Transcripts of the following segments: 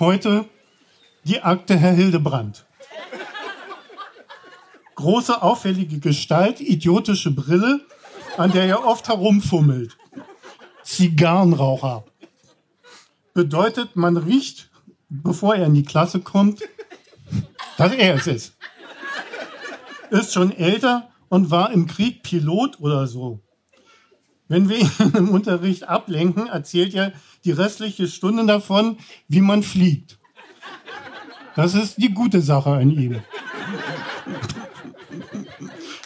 Heute die Akte Herr Hildebrand. Große, auffällige Gestalt, idiotische Brille, an der er oft herumfummelt. Zigarrenraucher. Bedeutet, man riecht, bevor er in die Klasse kommt, dass er es ist. Ist schon älter und war im Krieg Pilot oder so. Wenn wir ihn im Unterricht ablenken, erzählt er die restliche Stunde davon, wie man fliegt. Das ist die gute Sache an ihm.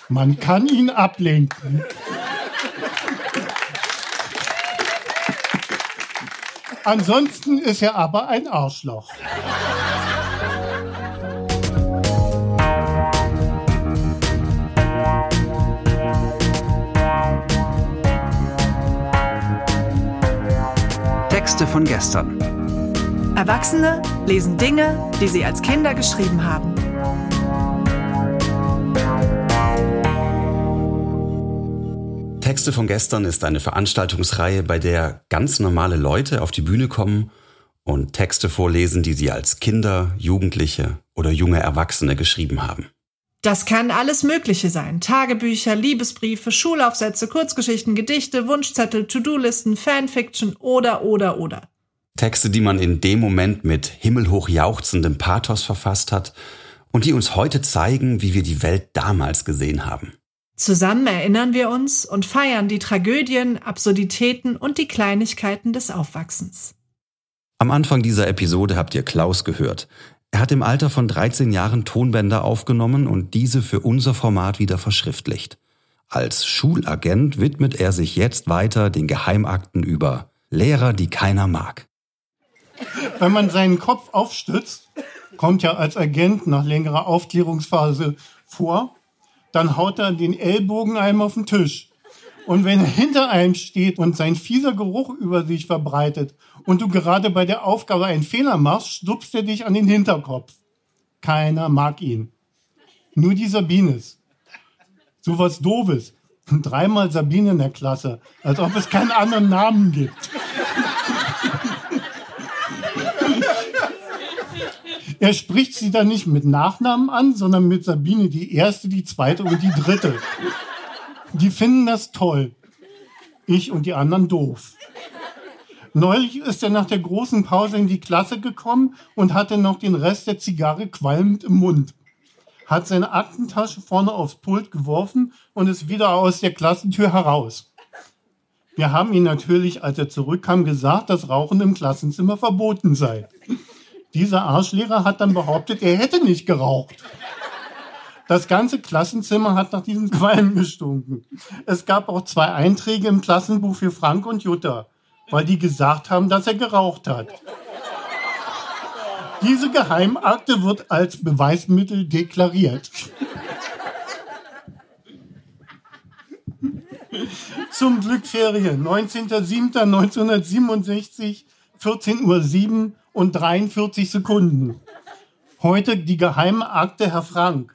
Man kann ihn ablenken. Ansonsten ist er aber ein Arschloch. Texte von gestern. Erwachsene lesen Dinge, die sie als Kinder geschrieben haben. Texte von gestern ist eine Veranstaltungsreihe, bei der ganz normale Leute auf die Bühne kommen und Texte vorlesen, die sie als Kinder, Jugendliche oder junge Erwachsene geschrieben haben. Das kann alles Mögliche sein. Tagebücher, Liebesbriefe, Schulaufsätze, Kurzgeschichten, Gedichte, Wunschzettel, To-Do-Listen, Fanfiction oder, oder, oder. Texte, die man in dem Moment mit himmelhoch jauchzendem Pathos verfasst hat und die uns heute zeigen, wie wir die Welt damals gesehen haben. Zusammen erinnern wir uns und feiern die Tragödien, Absurditäten und die Kleinigkeiten des Aufwachsens. Am Anfang dieser Episode habt ihr Klaus gehört. Er hat im Alter von 13 Jahren Tonbänder aufgenommen und diese für unser Format wieder verschriftlicht. Als Schulagent widmet er sich jetzt weiter den Geheimakten über Lehrer, die keiner mag. Wenn man seinen Kopf aufstützt, kommt ja als Agent nach längerer Aufklärungsphase vor, dann haut er den Ellbogen einem auf den Tisch. Und wenn er hinter einem steht und sein fieser Geruch über sich verbreitet und du gerade bei der Aufgabe einen Fehler machst, stupst er dich an den Hinterkopf. Keiner mag ihn. Nur die Sabines. So was Doofes. Dreimal Sabine in der Klasse. Als ob es keinen anderen Namen gibt. Er spricht sie dann nicht mit Nachnamen an, sondern mit Sabine die erste, die zweite und die dritte. Die finden das toll. Ich und die anderen doof. Neulich ist er nach der großen Pause in die Klasse gekommen und hatte noch den Rest der Zigarre qualmend im Mund. Hat seine Aktentasche vorne aufs Pult geworfen und ist wieder aus der Klassentür heraus. Wir haben ihn natürlich, als er zurückkam, gesagt, dass Rauchen im Klassenzimmer verboten sei. Dieser Arschlehrer hat dann behauptet, er hätte nicht geraucht. Das ganze Klassenzimmer hat nach diesem Qualm gestunken. Es gab auch zwei Einträge im Klassenbuch für Frank und Jutta weil die gesagt haben, dass er geraucht hat. Diese Geheimakte wird als Beweismittel deklariert. Zum Glück Ferien. 19.07.1967, 14.07 Uhr und 43 Sekunden. Heute die geheime Akte Herr Frank.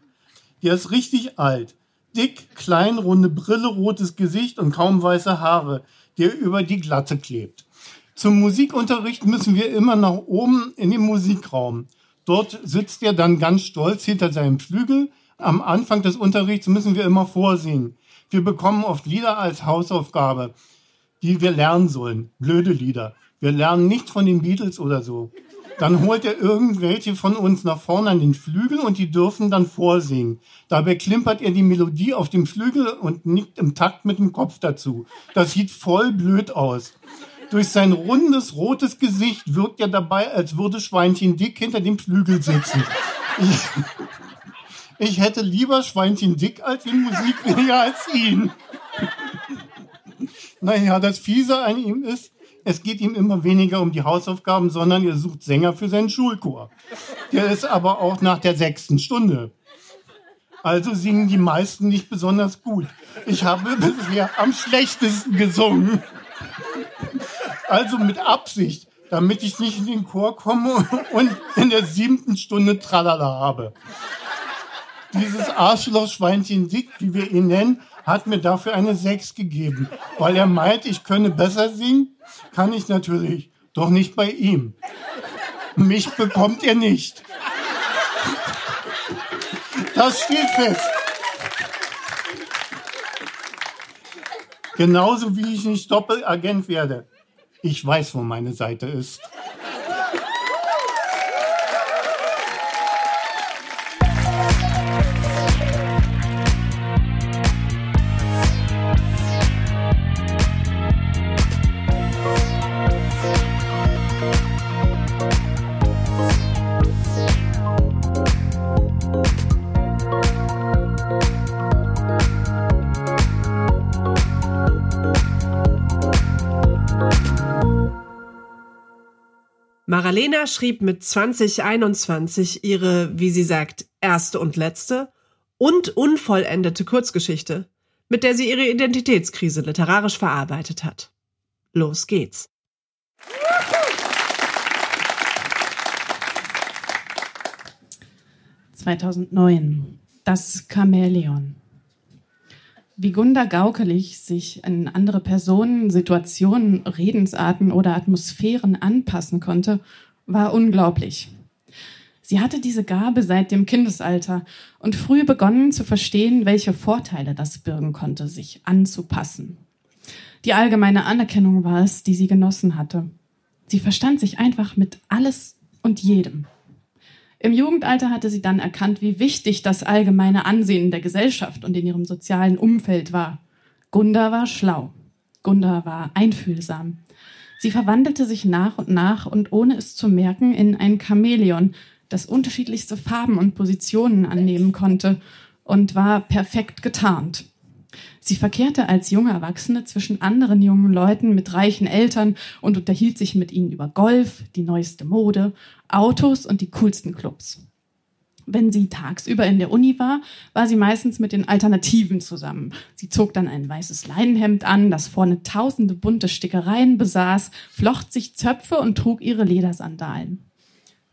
Der ist richtig alt. Dick, klein, runde Brille, rotes Gesicht und kaum weiße Haare der über die Glatte klebt. Zum Musikunterricht müssen wir immer nach oben in den Musikraum. Dort sitzt er dann ganz stolz hinter seinem Flügel. Am Anfang des Unterrichts müssen wir immer vorsingen. Wir bekommen oft Lieder als Hausaufgabe, die wir lernen sollen. Blöde Lieder. Wir lernen nicht von den Beatles oder so. Dann holt er irgendwelche von uns nach vorne an den Flügel und die dürfen dann vorsingen. Dabei klimpert er die Melodie auf dem Flügel und nickt im Takt mit dem Kopf dazu. Das sieht voll blöd aus. Durch sein rundes, rotes Gesicht wirkt er dabei, als würde Schweinchen Dick hinter dem Flügel sitzen. Ich, ich hätte lieber Schweinchen Dick als den Musiklehrer als ihn. Naja, das Fiese an ihm ist, es geht ihm immer weniger um die Hausaufgaben, sondern er sucht Sänger für seinen Schulchor. Der ist aber auch nach der sechsten Stunde. Also singen die meisten nicht besonders gut. Ich habe bisher am schlechtesten gesungen. Also mit Absicht, damit ich nicht in den Chor komme und in der siebten Stunde Tralala habe. Dieses Arschlochschweinchen Dick, wie wir ihn nennen, hat mir dafür eine 6 gegeben, weil er meint, ich könne besser singen kann ich natürlich, doch nicht bei ihm. Mich bekommt ihr nicht. Das steht fest. Genauso wie ich nicht Doppelagent werde. Ich weiß, wo meine Seite ist. Maralena schrieb mit 2021 ihre, wie sie sagt, erste und letzte und unvollendete Kurzgeschichte, mit der sie ihre Identitätskrise literarisch verarbeitet hat. Los geht's. ...2009. Das Chamäleon wie Gunda Gaukelig sich an andere Personen, Situationen, Redensarten oder Atmosphären anpassen konnte, war unglaublich. Sie hatte diese Gabe seit dem Kindesalter und früh begonnen zu verstehen, welche Vorteile das birgen konnte, sich anzupassen. Die allgemeine Anerkennung war es, die sie genossen hatte. Sie verstand sich einfach mit alles und jedem. Im Jugendalter hatte sie dann erkannt, wie wichtig das allgemeine Ansehen der Gesellschaft und in ihrem sozialen Umfeld war. Gunda war schlau. Gunda war einfühlsam. Sie verwandelte sich nach und nach und ohne es zu merken in ein Chamäleon, das unterschiedlichste Farben und Positionen annehmen konnte und war perfekt getarnt. Sie verkehrte als junge Erwachsene zwischen anderen jungen Leuten mit reichen Eltern und unterhielt sich mit ihnen über Golf, die neueste Mode, Autos und die coolsten Clubs. Wenn sie tagsüber in der Uni war, war sie meistens mit den Alternativen zusammen. Sie zog dann ein weißes Leinenhemd an, das vorne tausende bunte Stickereien besaß, flocht sich Zöpfe und trug ihre Ledersandalen.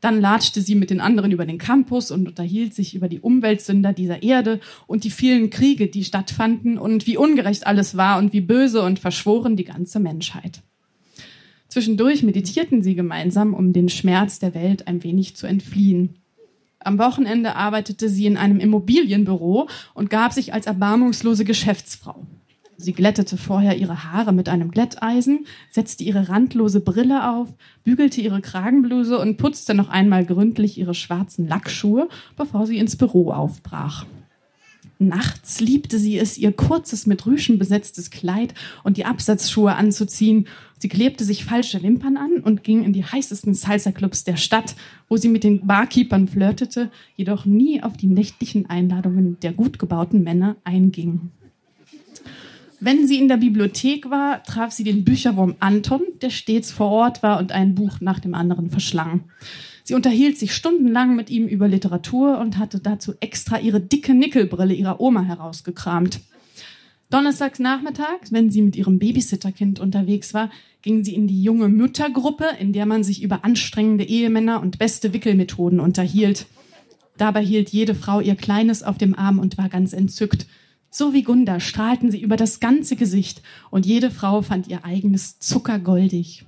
Dann latschte sie mit den anderen über den Campus und unterhielt sich über die Umweltsünder dieser Erde und die vielen Kriege, die stattfanden und wie ungerecht alles war und wie böse und verschworen die ganze Menschheit. Zwischendurch meditierten sie gemeinsam, um den Schmerz der Welt ein wenig zu entfliehen. Am Wochenende arbeitete sie in einem Immobilienbüro und gab sich als erbarmungslose Geschäftsfrau. Sie glättete vorher ihre Haare mit einem Glätteisen, setzte ihre randlose Brille auf, bügelte ihre Kragenbluse und putzte noch einmal gründlich ihre schwarzen Lackschuhe, bevor sie ins Büro aufbrach. Nachts liebte sie es, ihr kurzes, mit Rüschen besetztes Kleid und die Absatzschuhe anzuziehen. Sie klebte sich falsche Wimpern an und ging in die heißesten Salsa-Clubs der Stadt, wo sie mit den Barkeepern flirtete, jedoch nie auf die nächtlichen Einladungen der gut gebauten Männer einging. Wenn sie in der Bibliothek war, traf sie den Bücherwurm Anton, der stets vor Ort war und ein Buch nach dem anderen verschlang. Sie unterhielt sich stundenlang mit ihm über Literatur und hatte dazu extra ihre dicke Nickelbrille ihrer Oma herausgekramt. Donnerstags nachmittags, wenn sie mit ihrem Babysitterkind unterwegs war, ging sie in die junge Müttergruppe, in der man sich über anstrengende Ehemänner und beste Wickelmethoden unterhielt. Dabei hielt jede Frau ihr Kleines auf dem Arm und war ganz entzückt. So wie Gunda strahlten sie über das ganze Gesicht und jede Frau fand ihr eigenes Zucker goldig.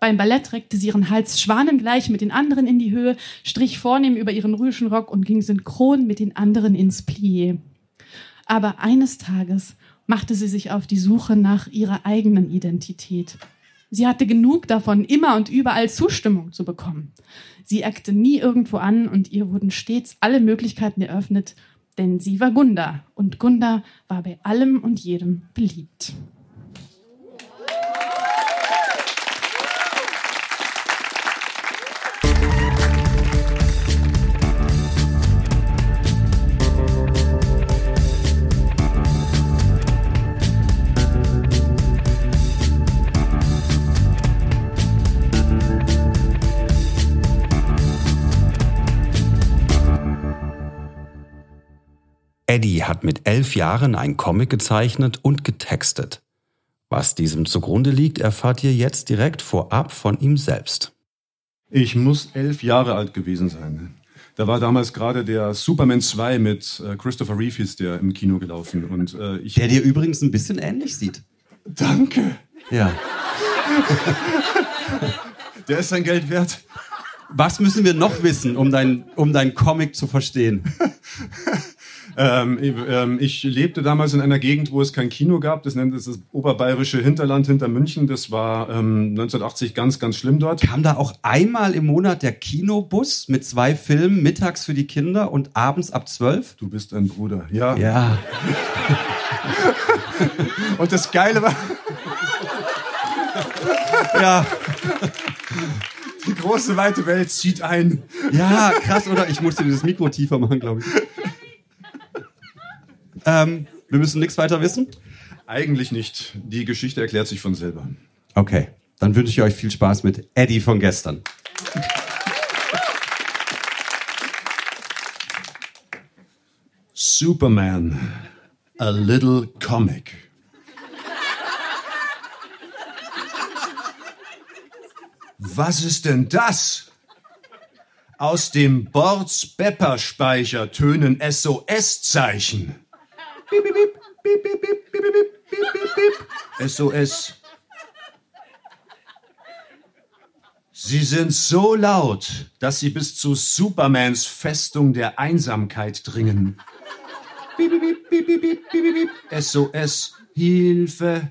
Beim Ballett reckte sie ihren Hals schwanengleich mit den anderen in die Höhe, strich vornehm über ihren Rüschenrock und ging synchron mit den anderen ins Plié. Aber eines Tages machte sie sich auf die Suche nach ihrer eigenen Identität. Sie hatte genug davon, immer und überall Zustimmung zu bekommen. Sie eckte nie irgendwo an und ihr wurden stets alle Möglichkeiten eröffnet, denn sie war Gunda und Gunda war bei allem und jedem beliebt. Eddie hat mit elf Jahren ein Comic gezeichnet und getextet. Was diesem zugrunde liegt, erfahrt ihr jetzt direkt vorab von ihm selbst. Ich muss elf Jahre alt gewesen sein. Da war damals gerade der Superman 2 mit äh, Christopher Reeve der im Kino gelaufen. Und, äh, ich der dir übrigens ein bisschen ähnlich sieht. Danke. Ja. der ist sein Geld wert. Was müssen wir noch wissen, um dein, um dein Comic zu verstehen? Ähm, ähm, ich lebte damals in einer Gegend, wo es kein Kino gab. Das nennt es das oberbayerische Hinterland hinter München. Das war ähm, 1980 ganz, ganz schlimm dort. Kam da auch einmal im Monat der Kinobus mit zwei Filmen, mittags für die Kinder und abends ab zwölf? Du bist ein Bruder, ja. Ja. und das Geile war. ja. Die große weite Welt zieht ein. Ja, krass, oder? Ich musste dieses Mikro tiefer machen, glaube ich. Ähm, wir müssen nichts weiter wissen? Eigentlich nicht. Die Geschichte erklärt sich von selber. Okay, dann wünsche ich euch viel Spaß mit Eddie von gestern. Superman, a little comic. Was ist denn das? Aus dem Bords Bepper Speicher tönen SOS-Zeichen. Piep, piep, piep, piep, piep, piep, piep, piep, piep, piep. SOS. Sie sind so laut, dass sie bis zu Supermans Festung der Einsamkeit dringen. Piep, piep, piep, piep, piep, piep, piep. SOS, Hilfe.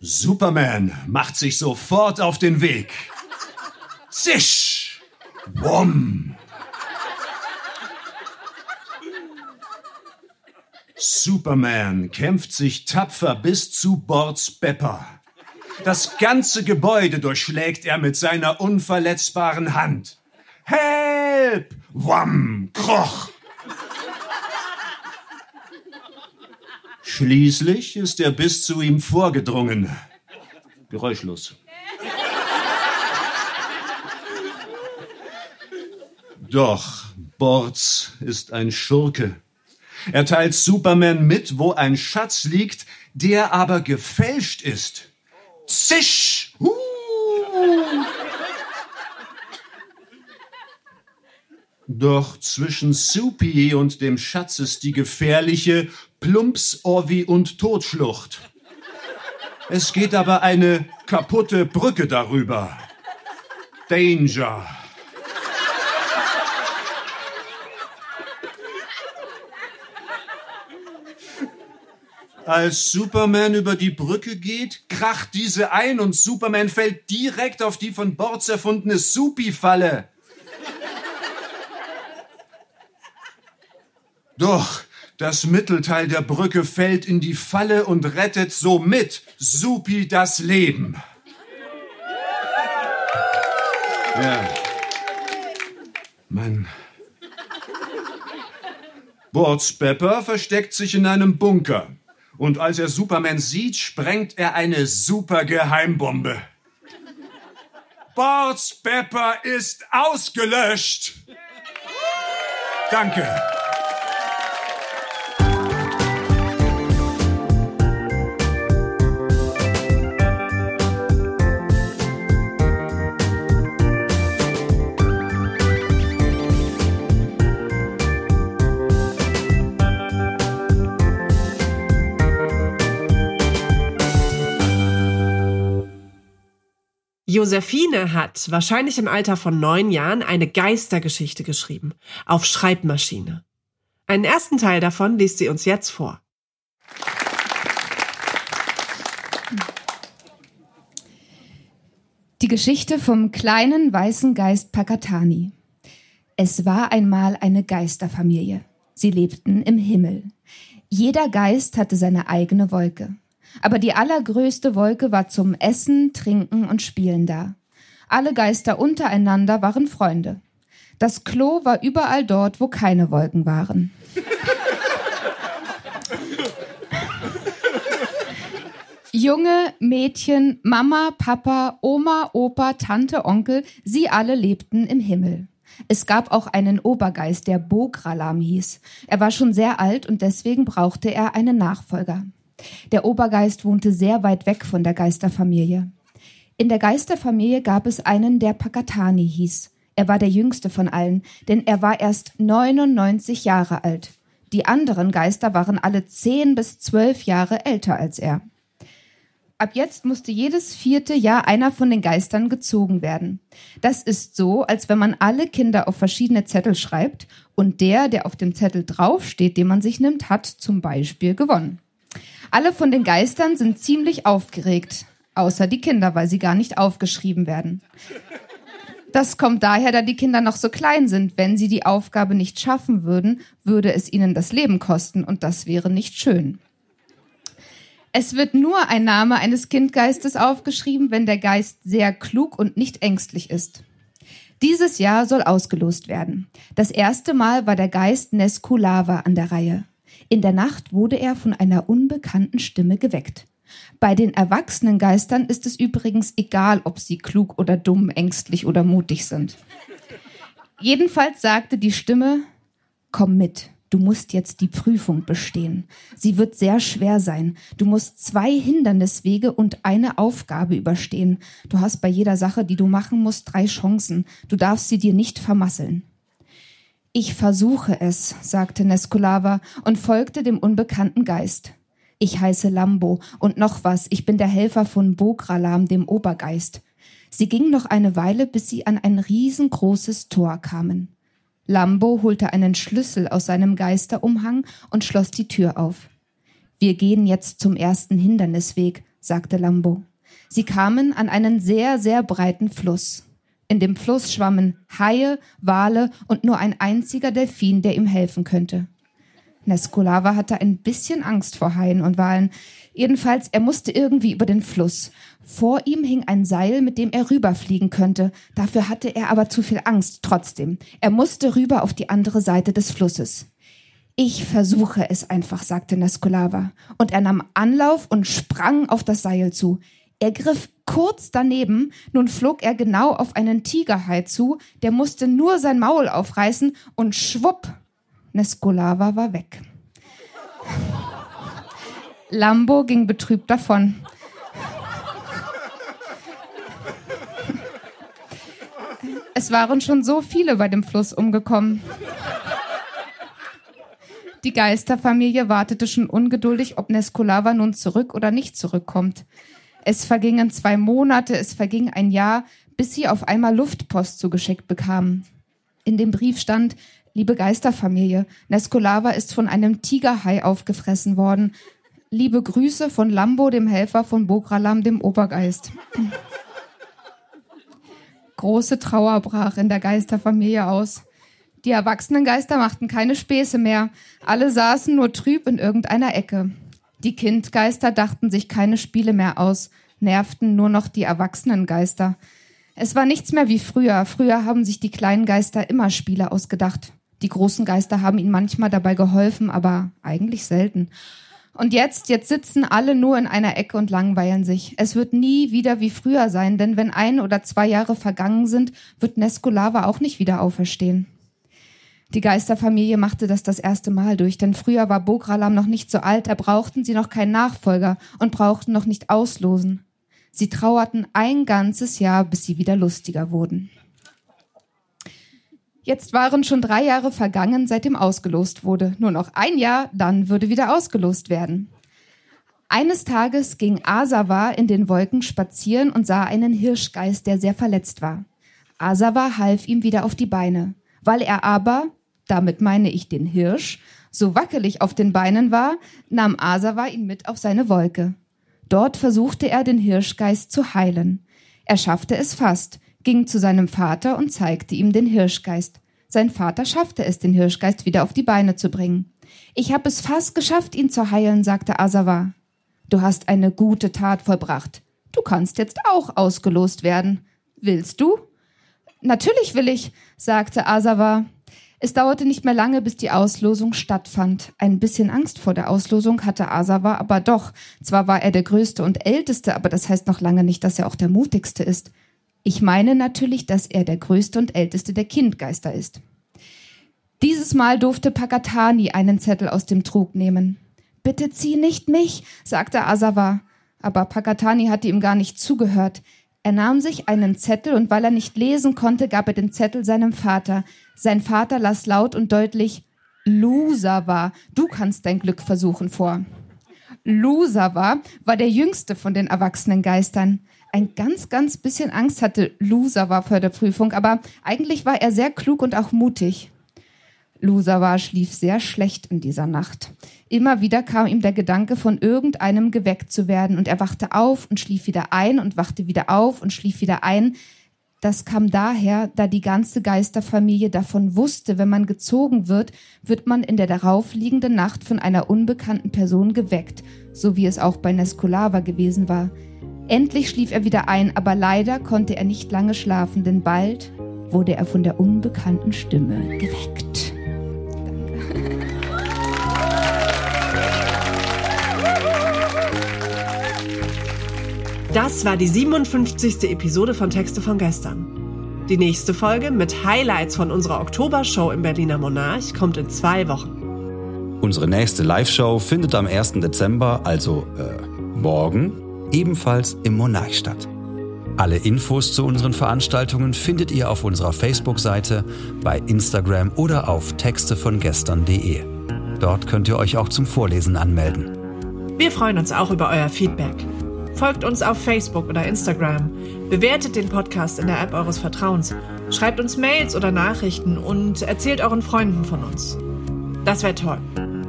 Superman macht sich sofort auf den Weg. Zisch! Wumm! Superman kämpft sich tapfer bis zu Bords Bepper. Das ganze Gebäude durchschlägt er mit seiner unverletzbaren Hand. Help! Wam! Kroch! Schließlich ist er bis zu ihm vorgedrungen. Geräuschlos. Doch Bords ist ein Schurke. Er teilt Superman mit, wo ein Schatz liegt, der aber gefälscht ist. Zisch! Uh. Doch zwischen Soupy und dem Schatz ist die gefährliche Plumps, Orvi und Totschlucht. Es geht aber eine kaputte Brücke darüber. Danger. Als Superman über die Brücke geht, kracht diese ein und Superman fällt direkt auf die von Bords erfundene Supi-Falle. Doch das Mittelteil der Brücke fällt in die Falle und rettet somit Supi das Leben. Ja. Mann. Bords Pepper versteckt sich in einem Bunker. Und als er Superman sieht, sprengt er eine super Geheimbombe. Bords Pepper ist ausgelöscht. Danke. Josephine hat wahrscheinlich im Alter von neun Jahren eine Geistergeschichte geschrieben. Auf Schreibmaschine. Einen ersten Teil davon liest sie uns jetzt vor. Die Geschichte vom kleinen weißen Geist Pakatani. Es war einmal eine Geisterfamilie. Sie lebten im Himmel. Jeder Geist hatte seine eigene Wolke. Aber die allergrößte Wolke war zum Essen, Trinken und Spielen da. Alle Geister untereinander waren Freunde. Das Klo war überall dort, wo keine Wolken waren. Junge, Mädchen, Mama, Papa, Oma, Opa, Tante, Onkel, sie alle lebten im Himmel. Es gab auch einen Obergeist, der Bogralam hieß. Er war schon sehr alt und deswegen brauchte er einen Nachfolger. Der Obergeist wohnte sehr weit weg von der Geisterfamilie. In der Geisterfamilie gab es einen, der Pakatani hieß. Er war der jüngste von allen, denn er war erst 99 Jahre alt. Die anderen Geister waren alle 10 bis 12 Jahre älter als er. Ab jetzt musste jedes vierte Jahr einer von den Geistern gezogen werden. Das ist so, als wenn man alle Kinder auf verschiedene Zettel schreibt und der, der auf dem Zettel draufsteht, den man sich nimmt, hat zum Beispiel gewonnen. Alle von den Geistern sind ziemlich aufgeregt, außer die Kinder, weil sie gar nicht aufgeschrieben werden. Das kommt daher, da die Kinder noch so klein sind. Wenn sie die Aufgabe nicht schaffen würden, würde es ihnen das Leben kosten und das wäre nicht schön. Es wird nur ein Name eines Kindgeistes aufgeschrieben, wenn der Geist sehr klug und nicht ängstlich ist. Dieses Jahr soll ausgelost werden. Das erste Mal war der Geist Neskulava an der Reihe. In der Nacht wurde er von einer unbekannten Stimme geweckt. Bei den erwachsenen Geistern ist es übrigens egal, ob sie klug oder dumm, ängstlich oder mutig sind. Jedenfalls sagte die Stimme, komm mit. Du musst jetzt die Prüfung bestehen. Sie wird sehr schwer sein. Du musst zwei Hinderniswege und eine Aufgabe überstehen. Du hast bei jeder Sache, die du machen musst, drei Chancen. Du darfst sie dir nicht vermasseln. Ich versuche es, sagte Neskulava und folgte dem unbekannten Geist. Ich heiße Lambo und noch was, ich bin der Helfer von Bogralam, dem Obergeist. Sie ging noch eine Weile, bis sie an ein riesengroßes Tor kamen. Lambo holte einen Schlüssel aus seinem Geisterumhang und schloss die Tür auf. Wir gehen jetzt zum ersten Hindernisweg, sagte Lambo. Sie kamen an einen sehr, sehr breiten Fluss. In dem Fluss schwammen Haie, Wale und nur ein einziger Delfin, der ihm helfen könnte. Neskulava hatte ein bisschen Angst vor Haien und Walen. Jedenfalls, er musste irgendwie über den Fluss. Vor ihm hing ein Seil, mit dem er rüberfliegen könnte. Dafür hatte er aber zu viel Angst trotzdem. Er musste rüber auf die andere Seite des Flusses. Ich versuche es einfach, sagte Neskulava. Und er nahm Anlauf und sprang auf das Seil zu. Er griff kurz daneben, nun flog er genau auf einen Tigerhai zu, der musste nur sein Maul aufreißen und schwupp, Neskulava war weg. Lambo ging betrübt davon. Es waren schon so viele bei dem Fluss umgekommen. Die Geisterfamilie wartete schon ungeduldig, ob Neskulava nun zurück oder nicht zurückkommt. Es vergingen zwei Monate, es verging ein Jahr, bis sie auf einmal Luftpost zugeschickt bekamen. In dem Brief stand, liebe Geisterfamilie, Neskulava ist von einem Tigerhai aufgefressen worden. Liebe Grüße von Lambo, dem Helfer von Bogralam, dem Obergeist. Große Trauer brach in der Geisterfamilie aus. Die erwachsenen Geister machten keine Späße mehr. Alle saßen nur trüb in irgendeiner Ecke. Die Kindgeister dachten sich keine Spiele mehr aus, nervten nur noch die erwachsenen Geister. Es war nichts mehr wie früher. Früher haben sich die kleinen Geister immer Spiele ausgedacht. Die großen Geister haben ihnen manchmal dabei geholfen, aber eigentlich selten. Und jetzt, jetzt sitzen alle nur in einer Ecke und langweilen sich. Es wird nie wieder wie früher sein, denn wenn ein oder zwei Jahre vergangen sind, wird Neskulava auch nicht wieder auferstehen. Die Geisterfamilie machte das das erste Mal durch, denn früher war Bogralam noch nicht so alt, da brauchten sie noch keinen Nachfolger und brauchten noch nicht auslosen. Sie trauerten ein ganzes Jahr, bis sie wieder lustiger wurden. Jetzt waren schon drei Jahre vergangen, seitdem ausgelost wurde. Nur noch ein Jahr, dann würde wieder ausgelost werden. Eines Tages ging Asawa in den Wolken spazieren und sah einen Hirschgeist, der sehr verletzt war. Asawa half ihm wieder auf die Beine. Weil er aber, damit meine ich den Hirsch, so wackelig auf den Beinen war, nahm Asawa ihn mit auf seine Wolke. Dort versuchte er, den Hirschgeist zu heilen. Er schaffte es fast, ging zu seinem Vater und zeigte ihm den Hirschgeist. Sein Vater schaffte es, den Hirschgeist wieder auf die Beine zu bringen. Ich habe es fast geschafft, ihn zu heilen, sagte Asawa. Du hast eine gute Tat vollbracht. Du kannst jetzt auch ausgelost werden. Willst du? Natürlich will ich, sagte Asawa. Es dauerte nicht mehr lange, bis die Auslosung stattfand. Ein bisschen Angst vor der Auslosung hatte Asawa aber doch. Zwar war er der Größte und Älteste, aber das heißt noch lange nicht, dass er auch der Mutigste ist. Ich meine natürlich, dass er der größte und älteste der Kindgeister ist. Dieses Mal durfte Pakatani einen Zettel aus dem Trug nehmen. Bitte zieh nicht mich, sagte Asawa. Aber Pakatani hatte ihm gar nicht zugehört. Er nahm sich einen Zettel und weil er nicht lesen konnte, gab er den Zettel seinem Vater. Sein Vater las laut und deutlich Lusawa, du kannst dein Glück versuchen vor. Lusawa war der jüngste von den erwachsenen Geistern. Ein ganz, ganz bisschen Angst hatte Lusawa vor der Prüfung, aber eigentlich war er sehr klug und auch mutig. Lusawa schlief sehr schlecht in dieser Nacht. Immer wieder kam ihm der Gedanke, von irgendeinem geweckt zu werden, und er wachte auf und schlief wieder ein und wachte wieder auf und schlief wieder ein. Das kam daher, da die ganze Geisterfamilie davon wusste, wenn man gezogen wird, wird man in der daraufliegenden Nacht von einer unbekannten Person geweckt, so wie es auch bei Nescolava gewesen war. Endlich schlief er wieder ein, aber leider konnte er nicht lange schlafen, denn bald wurde er von der unbekannten Stimme geweckt. Das war die 57. Episode von Texte von gestern. Die nächste Folge mit Highlights von unserer Oktobershow im Berliner Monarch kommt in zwei Wochen. Unsere nächste Live-Show findet am 1. Dezember, also äh, morgen, ebenfalls im Monarch statt. Alle Infos zu unseren Veranstaltungen findet ihr auf unserer Facebook-Seite, bei Instagram oder auf textevongestern.de. Dort könnt ihr euch auch zum Vorlesen anmelden. Wir freuen uns auch über euer Feedback. Folgt uns auf Facebook oder Instagram. Bewertet den Podcast in der App eures Vertrauens. Schreibt uns Mails oder Nachrichten und erzählt euren Freunden von uns. Das wäre toll.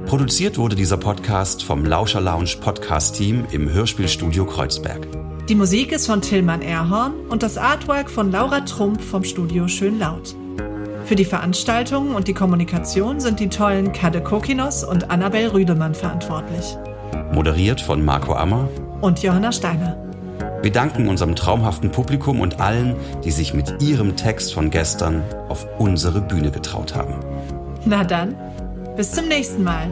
Produziert wurde dieser Podcast vom Lauscher Lounge Podcast Team im Hörspielstudio Kreuzberg. Die Musik ist von Tillmann Erhorn und das Artwork von Laura Trump vom Studio Schön Laut. Für die Veranstaltungen und die Kommunikation sind die tollen Kade Kokinos und Annabel Rüdemann verantwortlich. Moderiert von Marco Ammer Und Johanna Steiner. Wir danken unserem traumhaften Publikum und allen, die sich mit ihrem Text von gestern auf unsere Bühne getraut haben. Na dann, bis zum nächsten Mal.